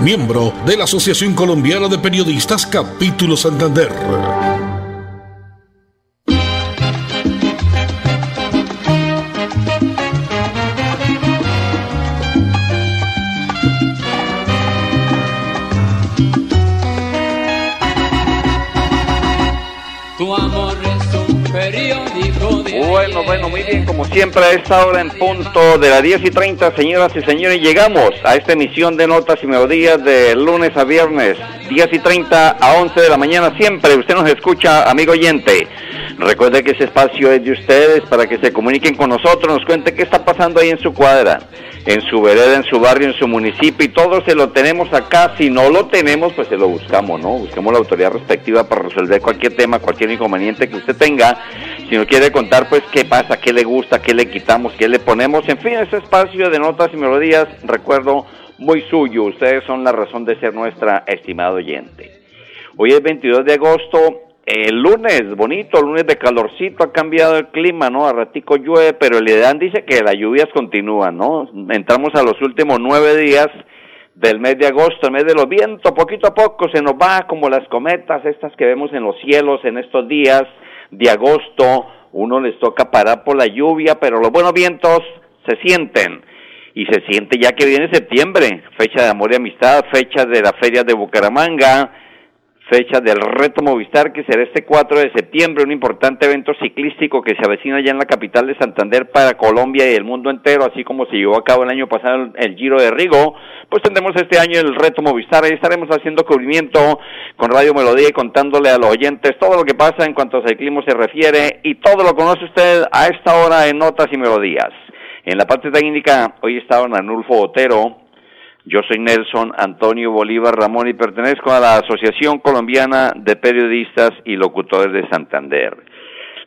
miembro de la Asociación Colombiana de Periodistas Capítulo Santander. Bueno, bueno, muy bien, como siempre a esta hora en punto de las 10 y 30, señoras y señores, llegamos a esta emisión de Notas y Melodías de lunes a viernes, 10 y 30 a 11 de la mañana, siempre usted nos escucha, amigo oyente. Recuerde que ese espacio es de ustedes para que se comuniquen con nosotros, nos cuente qué está pasando ahí en su cuadra, en su vereda, en su barrio, en su municipio y todo se lo tenemos acá. Si no lo tenemos, pues se lo buscamos, ¿no? Busquemos la autoridad respectiva para resolver cualquier tema, cualquier inconveniente que usted tenga. Si nos quiere contar, pues qué pasa, qué le gusta, qué le quitamos, qué le ponemos. En fin, ese espacio de notas y melodías, recuerdo, muy suyo. Ustedes son la razón de ser nuestra estimado oyente. Hoy es 22 de agosto el lunes, bonito, lunes de calorcito, ha cambiado el clima, ¿no? A ratico llueve, pero el IDEAN dice que las lluvias continúan, ¿no? Entramos a los últimos nueve días del mes de agosto, el mes de los vientos, poquito a poco se nos va como las cometas, estas que vemos en los cielos en estos días de agosto, uno les toca parar por la lluvia, pero los buenos vientos se sienten y se siente ya que viene septiembre, fecha de amor y amistad, fecha de la feria de Bucaramanga, fecha del Reto Movistar, que será este 4 de septiembre, un importante evento ciclístico que se avecina ya en la capital de Santander para Colombia y el mundo entero, así como se llevó a cabo el año pasado el Giro de Rigo, pues tendremos este año el Reto Movistar, ahí estaremos haciendo cubrimiento con Radio Melodía y contándole a los oyentes todo lo que pasa en cuanto a ciclismo se refiere y todo lo conoce usted a esta hora en Notas y Melodías. En la parte técnica, hoy está don Anulfo Botero, yo soy Nelson Antonio Bolívar Ramón y pertenezco a la Asociación Colombiana de Periodistas y Locutores de Santander.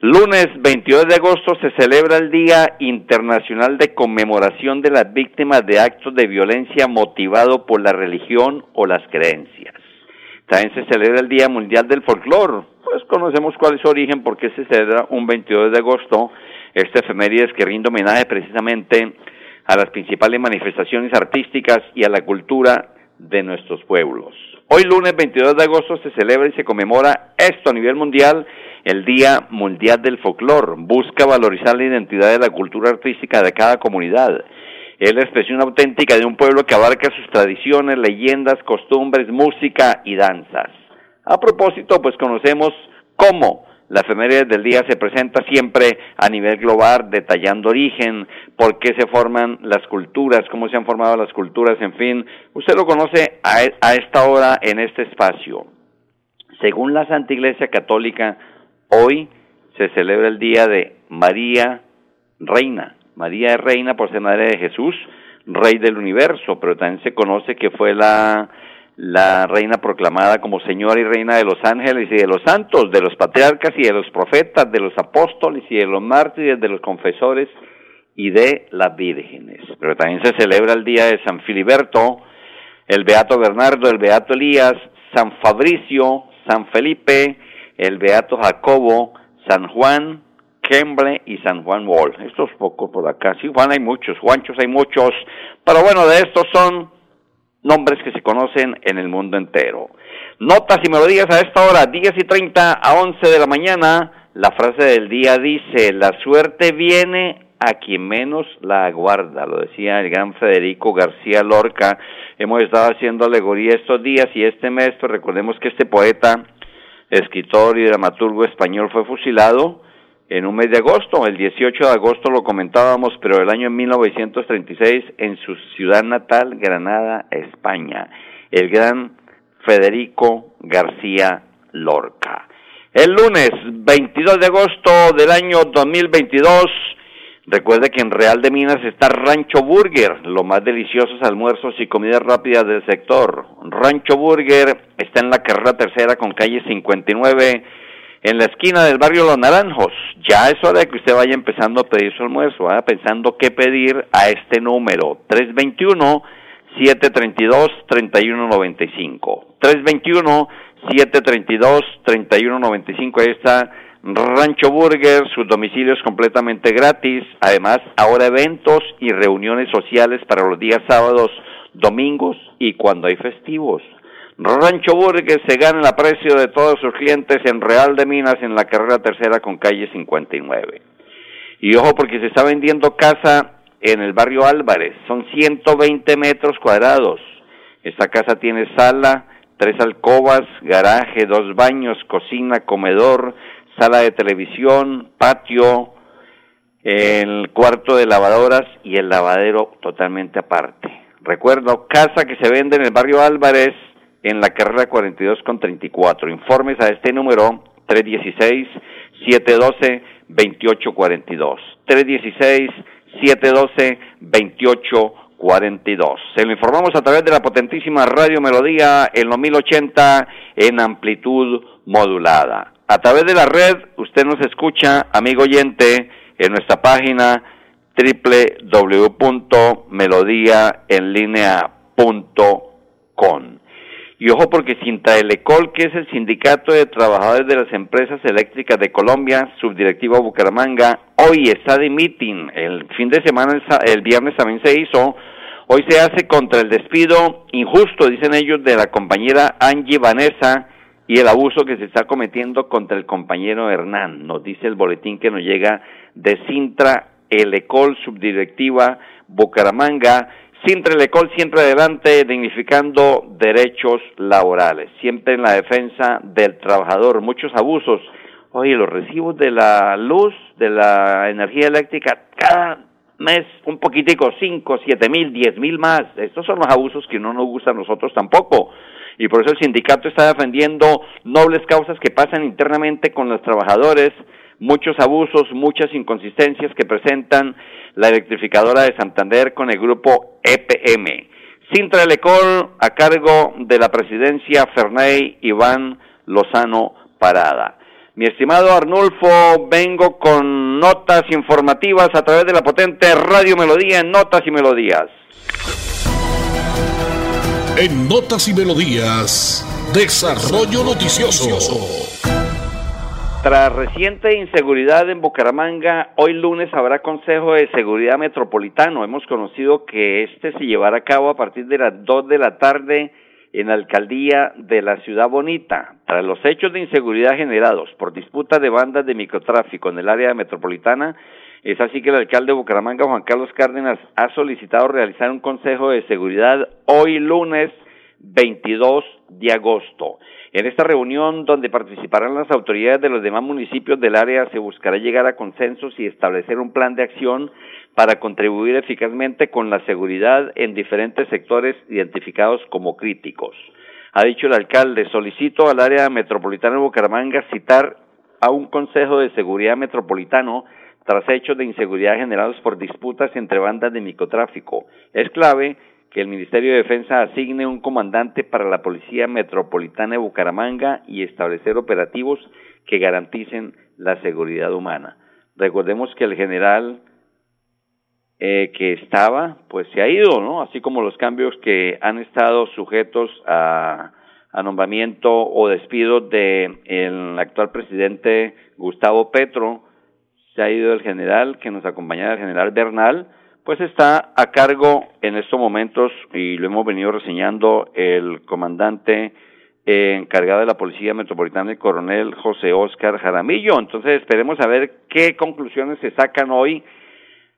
Lunes 22 de agosto se celebra el Día Internacional de Conmemoración de las Víctimas de Actos de Violencia motivado por la religión o las creencias. También se celebra el Día Mundial del Folclor. Pues conocemos cuál es su origen, porque se celebra un 22 de agosto. Este efeméride que rinde homenaje precisamente a las principales manifestaciones artísticas y a la cultura de nuestros pueblos. Hoy lunes 22 de agosto se celebra y se conmemora esto a nivel mundial, el Día Mundial del Folclor. Busca valorizar la identidad de la cultura artística de cada comunidad. Es la expresión auténtica de un pueblo que abarca sus tradiciones, leyendas, costumbres, música y danzas. A propósito, pues conocemos cómo la efeméride del día se presenta siempre a nivel global, detallando origen, por qué se forman las culturas, cómo se han formado las culturas, en fin. Usted lo conoce a, e, esta hora en este espacio. Según la Santa Iglesia Católica, hoy se celebra el día de María Reina. María es reina por ser madre de Jesús, rey del universo, pero también se conoce que fue la la reina proclamada como señora y reina de los ángeles y de los santos, de los patriarcas y de los profetas, de los apóstoles y de los mártires, de los confesores y de las vírgenes. Pero también se celebra el día de San Filiberto, el Beato Bernardo, el Beato Elías, San Fabricio, San Felipe, el Beato Jacobo, San Juan, Kemble y San Juan Wall. Estos pocos por acá. Sí, Juan hay muchos, Juanchos hay muchos, pero bueno, de estos son nombres que se conocen en el mundo entero. Notas y melodías a esta hora, 10 y 30 a 11 de la mañana. La frase del día dice, la suerte viene a quien menos la aguarda, lo decía el gran Federico García Lorca. Hemos estado haciendo alegoría estos días y este mes, pues recordemos que este poeta, escritor y dramaturgo español fue fusilado en un mes de agosto, el 18 de agosto lo comentábamos, pero el año 1936 en su ciudad natal, Granada, España, el gran Federico García Lorca. El lunes 22 de agosto del año 2022, recuerde que en Real de Minas está Rancho Burger, los más deliciosos almuerzos y comidas rápidas del sector. Rancho Burger está en la carrera tercera con calle 59 en la esquina del barrio Los Naranjos. Ya es hora de que usted vaya empezando a pedir su almuerzo, vaya pensando qué pedir a este número, 321 732 3195. 321 732-3195. Ahí está Rancho Burger, sus domicilios completamente gratis. Además, ahora eventos y reuniones sociales para los días sábados, domingos y cuando hay festivos. Rancho Burger se gana el aprecio de todos sus clientes en Real de Minas en la carrera tercera con calle 59. Y ojo porque se está vendiendo casa en el barrio Álvarez. Son 120 metros cuadrados. Esta casa tiene sala, tres alcobas, garaje, dos baños, cocina, comedor, sala de televisión, patio, el cuarto de lavadoras y el lavadero totalmente aparte. Recuerdo, casa que se vende en el barrio Álvarez en la carrera 42 con 34. Informes a este número 316 712 2842. 316 712 2842. 42. Se lo informamos a través de la potentísima Radio Melodía en los 1080 en amplitud modulada. A través de la red, usted nos escucha, amigo oyente, en nuestra página www.melodiaenlinea.com. Y ojo porque Sintraelecol, que es el sindicato de trabajadores de las empresas eléctricas de Colombia, subdirectivo Bucaramanga, hoy está de meeting. El fin de semana, el viernes también se hizo. Hoy se hace contra el despido injusto, dicen ellos, de la compañera Angie Vanessa y el abuso que se está cometiendo contra el compañero Hernán. Nos dice el boletín que nos llega de Sintra Elecol, subdirectiva Bucaramanga Sintra Lecol siempre adelante, dignificando derechos laborales, siempre en la defensa del trabajador. Muchos abusos. Oye, los recibos de la luz, de la energía eléctrica, cada mes un poquitico, cinco, siete mil, diez mil más. Estos son los abusos que no nos gustan a nosotros tampoco. Y por eso el sindicato está defendiendo nobles causas que pasan internamente con los trabajadores, muchos abusos, muchas inconsistencias que presentan la electrificadora de Santander con el grupo EPM. Sintra Lecol a cargo de la presidencia Ferney Iván Lozano Parada. Mi estimado Arnulfo, vengo con notas informativas a través de la potente Radio Melodía en Notas y Melodías. En Notas y Melodías, Desarrollo Noticioso. Tras reciente inseguridad en Bucaramanga, hoy lunes habrá Consejo de Seguridad Metropolitano. Hemos conocido que este se llevará a cabo a partir de las 2 de la tarde en la alcaldía de la Ciudad Bonita. Tras los hechos de inseguridad generados por disputas de bandas de microtráfico en el área metropolitana, es así que el alcalde de Bucaramanga, Juan Carlos Cárdenas, ha solicitado realizar un Consejo de Seguridad hoy lunes 22 de agosto. En esta reunión, donde participarán las autoridades de los demás municipios del área, se buscará llegar a consensos y establecer un plan de acción para contribuir eficazmente con la seguridad en diferentes sectores identificados como críticos. Ha dicho el alcalde, solicito al área metropolitana de Bucaramanga citar a un Consejo de Seguridad Metropolitano tras hechos de inseguridad generados por disputas entre bandas de microtráfico. Es clave que el Ministerio de Defensa asigne un comandante para la Policía Metropolitana de Bucaramanga y establecer operativos que garanticen la seguridad humana. Recordemos que el general eh, que estaba, pues se ha ido, ¿no? Así como los cambios que han estado sujetos a, nombramiento o despido de el actual presidente Gustavo Petro, se ha ido el general que nos acompañaba, el general Bernal, pues está a cargo en estos momentos, y lo hemos venido reseñando, el comandante eh, encargado de la Policía Metropolitana, el coronel José Oscar Jaramillo. Entonces esperemos a ver qué conclusiones se sacan hoy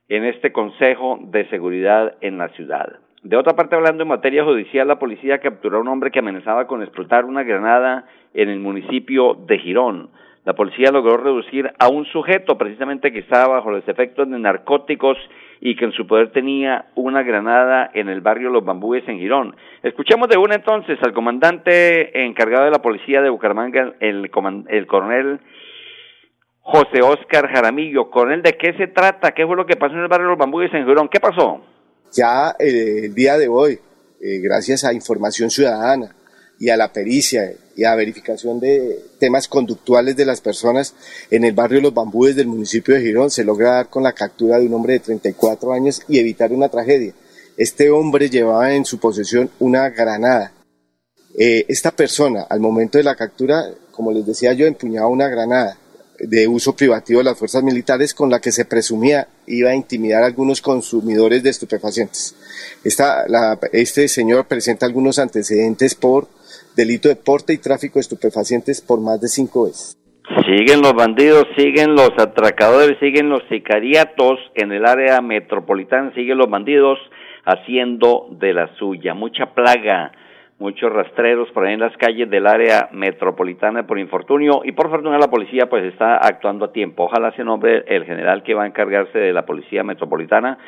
en este Consejo de Seguridad en la ciudad. De otra parte, hablando en materia judicial, la policía capturó a un hombre que amenazaba con explotar una granada en el municipio de Girón. La policía logró reducir a un sujeto precisamente que estaba bajo los efectos de narcóticos y que en su poder tenía una granada en el barrio Los Bambúes en Girón. Escuchemos de una entonces al comandante encargado de la policía de Bucaramanga, el, el coronel José Oscar Jaramillo. Coronel, ¿de qué se trata? ¿Qué fue lo que pasó en el barrio Los Bambúes en Girón? ¿Qué pasó? Ya eh, el día de hoy, eh, gracias a información ciudadana y a la pericia y a verificación de temas conductuales de las personas en el barrio Los Bambúes del municipio de Girón se logra dar con la captura de un hombre de 34 años y evitar una tragedia. Este hombre llevaba en su posesión una granada. Eh, esta persona, al momento de la captura, como les decía yo, empuñaba una granada de uso privativo de las fuerzas militares con la que se presumía iba a intimidar a algunos consumidores de estupefacientes. este señor presenta algunos antecedentes por delito de porte y tráfico de estupefacientes por más de cinco veces. Siguen los bandidos, siguen los atracadores, siguen los sicariatos en el área metropolitana, siguen los bandidos haciendo de la suya. Mucha plaga, muchos rastreros por ahí en las calles del área metropolitana por infortunio y por fortuna la policía pues está actuando a tiempo. Ojalá se nombre el general que va a encargarse de la policía metropolitana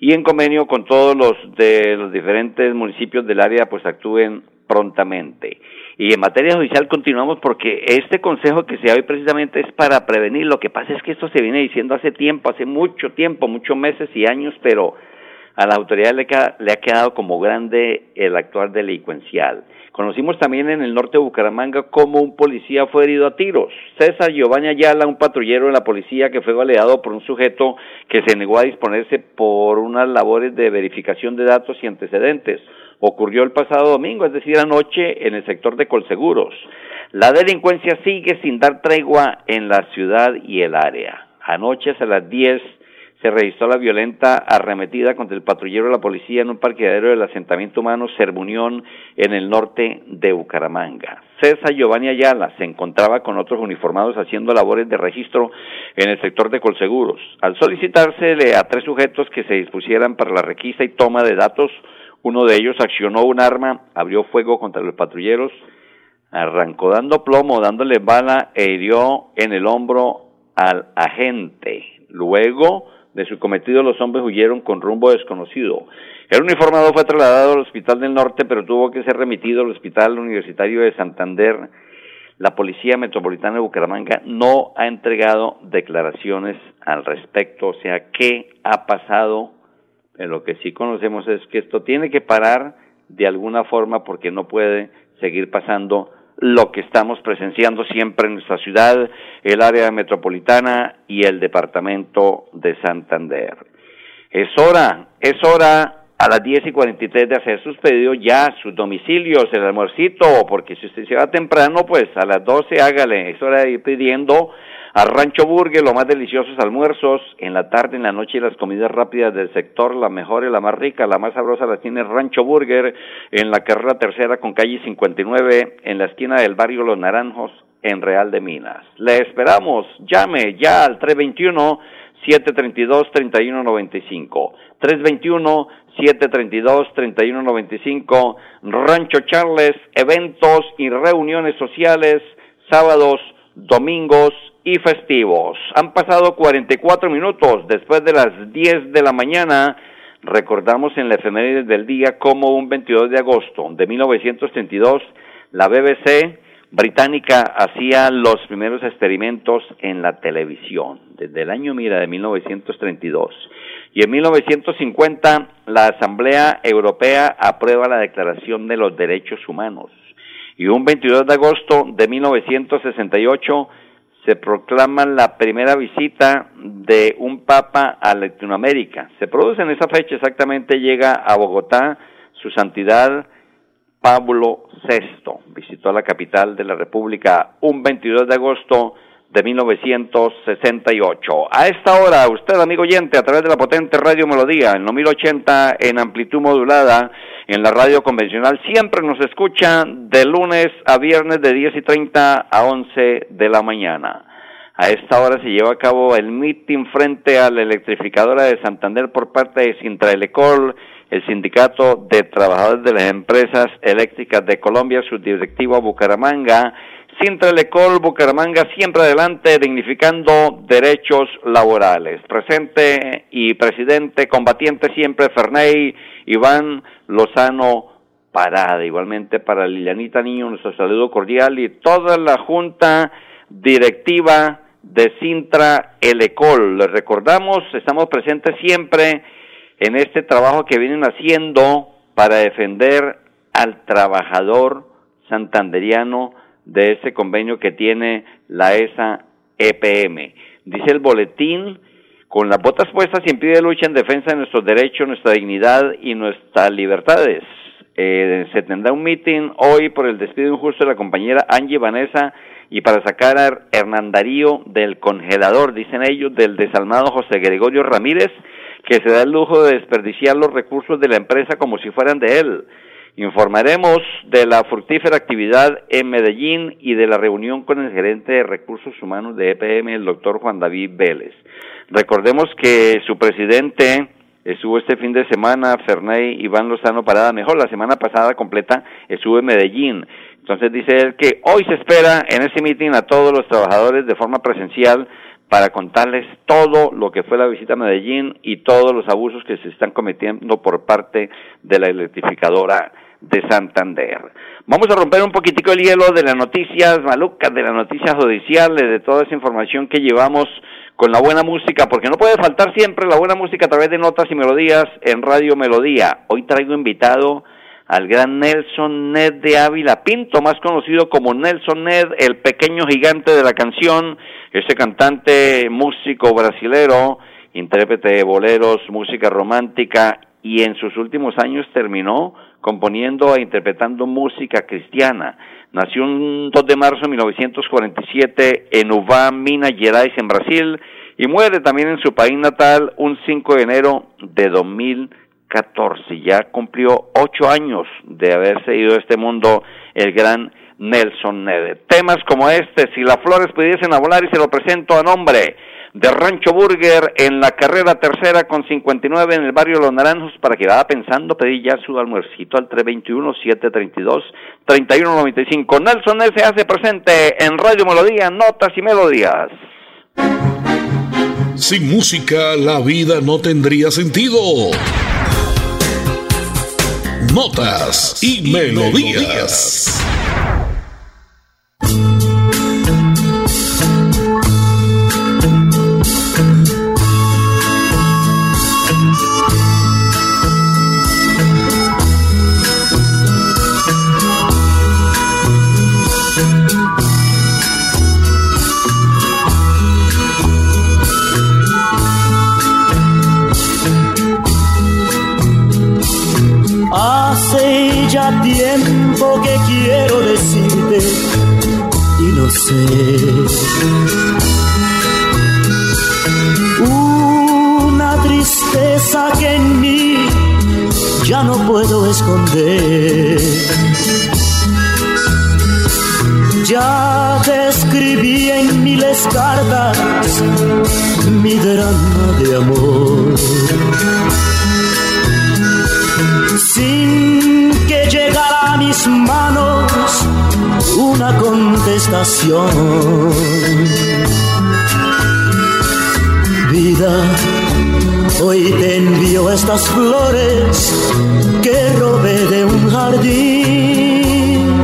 y en convenio con todos los de los diferentes municipios del área pues actúen prontamente. Y en materia judicial continuamos porque este consejo que se da hoy precisamente es para prevenir. Lo que pasa es que esto se viene diciendo hace tiempo, hace mucho tiempo, muchos meses y años, pero a la autoridad le, le ha quedado como grande el actuar delincuencial. Conocimos también en el norte de Bucaramanga cómo un policía fue herido a tiros. César Giovanni Ayala, un patrullero de la policía que fue baleado por un sujeto que se negó a disponerse por unas labores de verificación de datos y antecedentes. Ocurrió el pasado domingo, es decir, anoche, en el sector de Colseguros. La delincuencia sigue sin dar tregua en la ciudad y el área. Anoche a las 10 se registró la violenta arremetida contra el patrullero de la policía en un parqueadero del asentamiento humano Sermunión en el norte de Bucaramanga. César Giovanni Ayala se encontraba con otros uniformados haciendo labores de registro en el sector de Colseguros. Al solicitársele a tres sujetos que se dispusieran para la requisa y toma de datos, uno de ellos accionó un arma, abrió fuego contra los patrulleros, arrancó dando plomo, dándole bala e hirió en el hombro al agente. Luego, de su cometido, los hombres huyeron con rumbo desconocido. El uniformado fue trasladado al Hospital del Norte, pero tuvo que ser remitido al Hospital Universitario de Santander. La Policía Metropolitana de Bucaramanga no ha entregado declaraciones al respecto, o sea, ¿qué ha pasado? Lo que sí conocemos es que esto tiene que parar de alguna forma porque no puede seguir pasando lo que estamos presenciando siempre en nuestra ciudad, el área metropolitana y el departamento de Santander. Es hora, es hora a las 10 y 43 de hacer sus pedidos ya, sus domicilios, el almuercito, porque si usted se va temprano, pues a las 12 hágale, es hora de ir pidiendo a Rancho Burger, los más deliciosos almuerzos, en la tarde, en la noche y las comidas rápidas del sector, la mejor y la más rica, la más sabrosa la tiene Rancho Burger, en la carrera tercera con calle 59, en la esquina del barrio Los Naranjos, en Real de Minas. Le esperamos, llame ya al 321 732 3195. 321 732 3195. Rancho Charles, eventos y reuniones sociales, sábados, domingos y festivos. Han pasado 44 minutos después de las 10 de la mañana. Recordamos en la efeméride del día como un 22 de agosto de 1932 la BBC británica hacía los primeros experimentos en la televisión, desde el año, mira, de 1932. Y en 1950 la Asamblea Europea aprueba la Declaración de los Derechos Humanos. Y un 22 de agosto de 1968 se proclama la primera visita de un papa a Latinoamérica. Se produce en esa fecha exactamente, llega a Bogotá su santidad Pablo VI. Visitó la capital de la República un 22 de agosto de 1968. A esta hora, usted, amigo oyente, a través de la potente Radio Melodía, en 1080 en amplitud modulada, en la radio convencional, siempre nos escucha de lunes a viernes de 10 y 30 a 11 de la mañana. A esta hora se lleva a cabo el meeting frente a la electrificadora de Santander por parte de Sintraelecol, el Sindicato de Trabajadores de las Empresas Eléctricas de Colombia, su directivo Bucaramanga, Sintra Lecol Bucaramanga siempre adelante, dignificando derechos laborales. Presente y presidente, combatiente siempre, Ferney Iván Lozano Parada. Igualmente para Lilianita Niño, nuestro saludo cordial y toda la junta directiva de Sintra Elecol. Les recordamos, estamos presentes siempre en este trabajo que vienen haciendo para defender al trabajador santanderiano de ese convenio que tiene la ESA EPM. Dice el boletín, con las botas puestas y en pie de lucha en defensa de nuestros derechos, nuestra dignidad y nuestras libertades. Eh, se tendrá un meeting hoy por el despido injusto de la compañera Angie Vanessa y para sacar a Hernán Darío del congelador, dicen ellos, del desalmado José Gregorio Ramírez, que se da el lujo de desperdiciar los recursos de la empresa como si fueran de él. Informaremos de la fructífera actividad en Medellín y de la reunión con el gerente de recursos humanos de EPM, el doctor Juan David Vélez. Recordemos que su presidente estuvo este fin de semana, Ferney Iván Lozano Parada, mejor la semana pasada completa estuvo en Medellín. Entonces dice él que hoy se espera en ese meeting a todos los trabajadores de forma presencial para contarles todo lo que fue la visita a Medellín y todos los abusos que se están cometiendo por parte de la electrificadora de Santander. Vamos a romper un poquitico el hielo de las noticias malucas, de las noticias judiciales, de toda esa información que llevamos con la buena música, porque no puede faltar siempre la buena música a través de notas y melodías en Radio Melodía. Hoy traigo invitado al gran Nelson Ned de Ávila Pinto, más conocido como Nelson Ned, el pequeño gigante de la canción, ese cantante, músico brasilero, intérprete de boleros, música romántica y en sus últimos años terminó componiendo e interpretando música cristiana. Nació un 2 de marzo de 1947 en Uvá, Minas Gerais, en Brasil, y muere también en su país natal un 5 de enero de 2014. Ya cumplió ocho años de haberse ido de este mundo el gran Nelson Nede. Temas como este, si las flores pudiesen volar y se lo presento a nombre de Rancho Burger en la carrera tercera con 59 en el barrio Los Naranjos para que vaya pensando pedir ya su almuercito al 321-732-3195. Nelson se hace presente en Radio Melodía, Notas y Melodías. Sin música la vida no tendría sentido. Notas y, melodías. De amor. Sin llegará a mis manos una contestación. Vida, hoy te envío estas flores que robé de un jardín,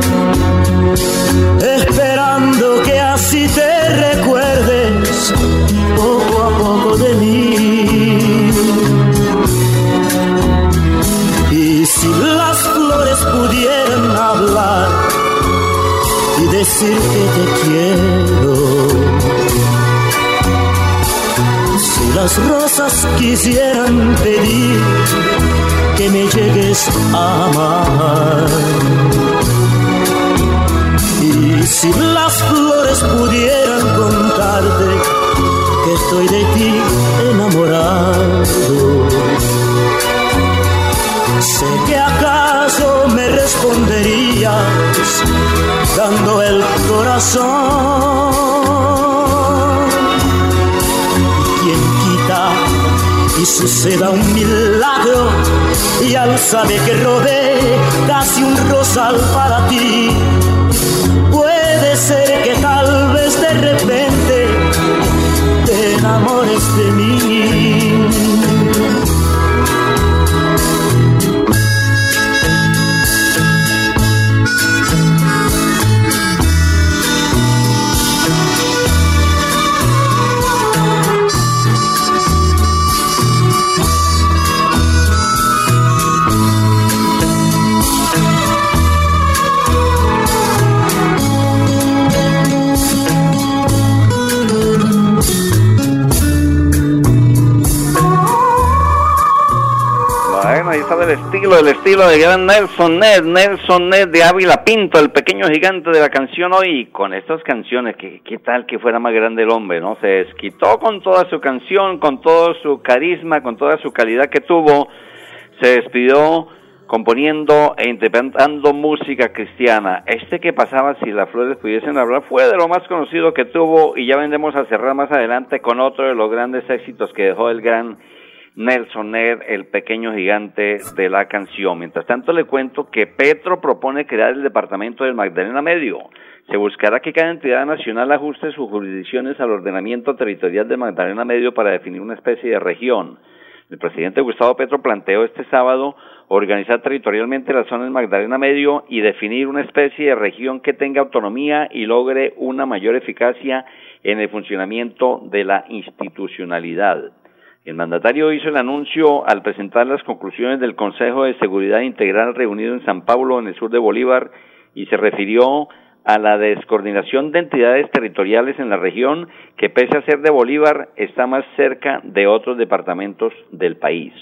esperando que así te recuerdes poco de mí. Y si las pudieran hablar y decir que te quiero. Si las rosas quisieran pedir que me llegues a amar. Y si las flores pudieran contarte estoy de ti enamorado. Sé que acaso me responderías dando el corazón. Quien quita y suceda un milagro y al saber que robé casi un rosal para ti, puede ser que tal vez de repente te enamores de mí. De gran Nelson Ned, Nelson Ned de Ávila Pinto, el pequeño gigante de la canción hoy, con estas canciones, que qué tal que fuera más grande el hombre, ¿no? Se desquitó con toda su canción, con todo su carisma, con toda su calidad que tuvo, se despidió componiendo e interpretando música cristiana. Este que pasaba si las flores pudiesen hablar fue de lo más conocido que tuvo y ya vendemos a cerrar más adelante con otro de los grandes éxitos que dejó el gran Nelson Ned, el pequeño gigante de la canción. Mientras tanto, le cuento que Petro propone crear el departamento del Magdalena Medio. Se buscará que cada entidad nacional ajuste sus jurisdicciones al ordenamiento territorial del Magdalena Medio para definir una especie de región. El presidente Gustavo Petro planteó este sábado organizar territorialmente la zona del Magdalena Medio y definir una especie de región que tenga autonomía y logre una mayor eficacia en el funcionamiento de la institucionalidad. El mandatario hizo el anuncio al presentar las conclusiones del Consejo de Seguridad Integral reunido en San Pablo, en el sur de Bolívar, y se refirió a la descoordinación de entidades territoriales en la región que pese a ser de Bolívar está más cerca de otros departamentos del país.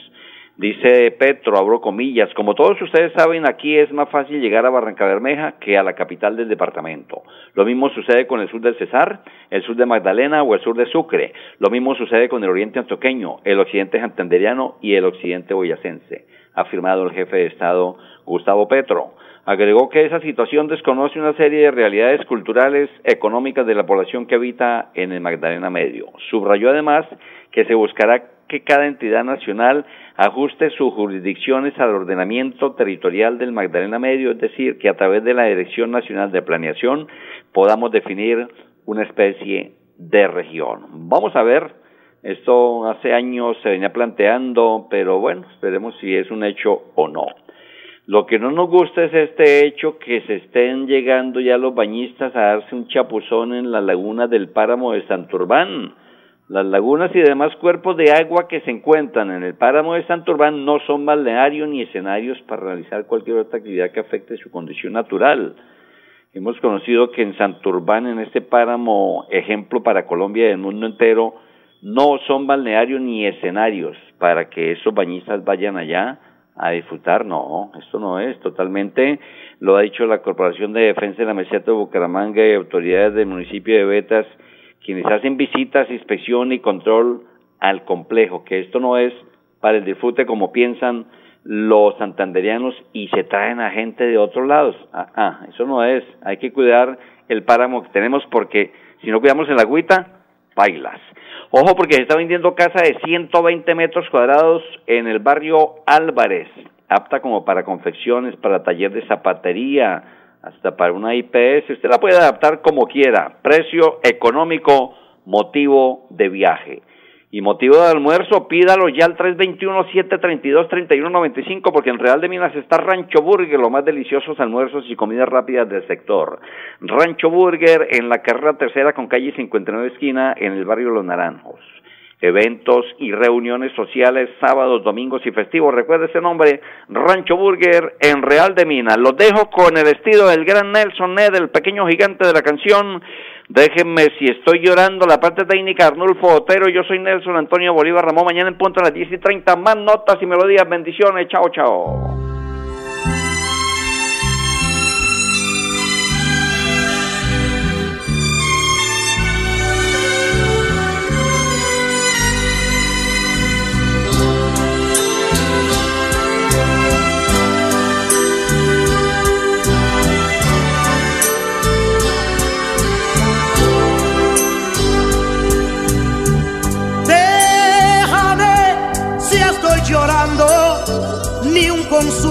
Dice Petro, abro comillas, como todos ustedes saben, aquí es más fácil llegar a Barranca Bermeja que a la capital del departamento. Lo mismo sucede con el sur del Cesar, el sur de Magdalena o el sur de Sucre. Lo mismo sucede con el oriente antioqueño, el occidente santanderiano y el occidente boyacense, ha afirmado el jefe de Estado Gustavo Petro. Agregó que esa situación desconoce una serie de realidades culturales, económicas de la población que habita en el Magdalena Medio. Subrayó además que se buscará que cada entidad nacional ajuste sus jurisdicciones al ordenamiento territorial del Magdalena Medio, es decir, que a través de la Dirección Nacional de Planeación podamos definir una especie de región. Vamos a ver, esto hace años se venía planteando, pero bueno, esperemos si es un hecho o no. Lo que no nos gusta es este hecho que se estén llegando ya los bañistas a darse un chapuzón en la laguna del páramo de Santurbán las lagunas y demás cuerpos de agua que se encuentran en el páramo de Santurbán no son balnearios ni escenarios para realizar cualquier otra actividad que afecte su condición natural. Hemos conocido que en Santurbán, en este páramo, ejemplo para Colombia y el mundo entero, no son balnearios ni escenarios para que esos bañistas vayan allá a disfrutar. No, esto no es totalmente, lo ha dicho la Corporación de Defensa de la Meseta de Bucaramanga y autoridades del municipio de Betas, quienes hacen visitas, inspección y control al complejo, que esto no es para el disfrute como piensan los santanderianos y se traen a gente de otros lados. Ah, ah, eso no es. Hay que cuidar el páramo que tenemos porque si no cuidamos el agüita, bailas. Ojo porque se está vendiendo casa de 120 metros cuadrados en el barrio Álvarez, apta como para confecciones, para taller de zapatería, hasta para una IPS, usted la puede adaptar como quiera, precio económico, motivo de viaje. Y motivo de almuerzo, pídalo ya al 321-732-3195, porque en Real de Minas está Rancho Burger, los más deliciosos almuerzos y comidas rápidas del sector. Rancho Burger en la carrera tercera con calle 59 esquina en el barrio Los Naranjos eventos y reuniones sociales sábados, domingos y festivos. Recuerde ese nombre, Rancho Burger en Real de Minas. Los dejo con el estilo del gran Nelson Ned, el pequeño gigante de la canción. Déjenme si estoy llorando, la parte técnica Arnulfo Otero, yo soy Nelson Antonio Bolívar Ramón, mañana en punto a las 10 y 30, más notas y melodías, bendiciones, chao, chao.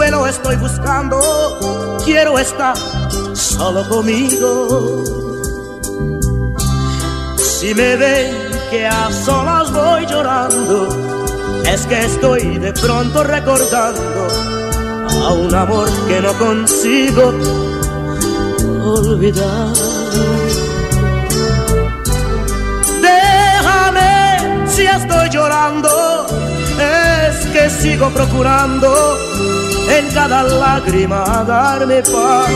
Consuelo estoy buscando. Quiero estar solo conmigo. Si me ven que a solas voy llorando, es que estoy de pronto recordando a un amor que no consigo olvidar. Déjame si estoy llorando, sigo procurando en cada lágrima darme paz.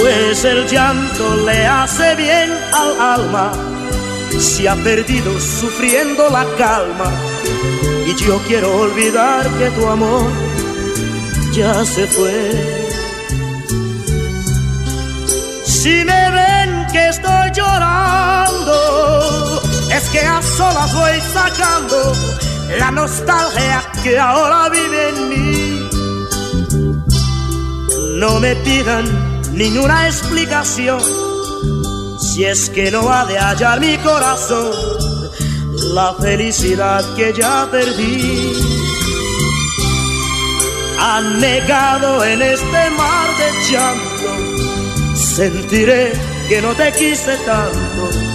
Pues el llanto le hace bien al alma, se ha perdido sufriendo la calma. Y yo quiero olvidar que tu amor ya se fue. Si me ven que estoy llorando, es que a solas voy sacando la nostalgia que ahora vive en mí. No me pidan ninguna explicación si es que no ha de hallar mi corazón la felicidad que ya perdí. Han negado en este mar de llanto, sentiré que no te quise tanto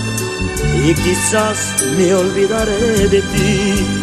y quizás me olvidaré de ti.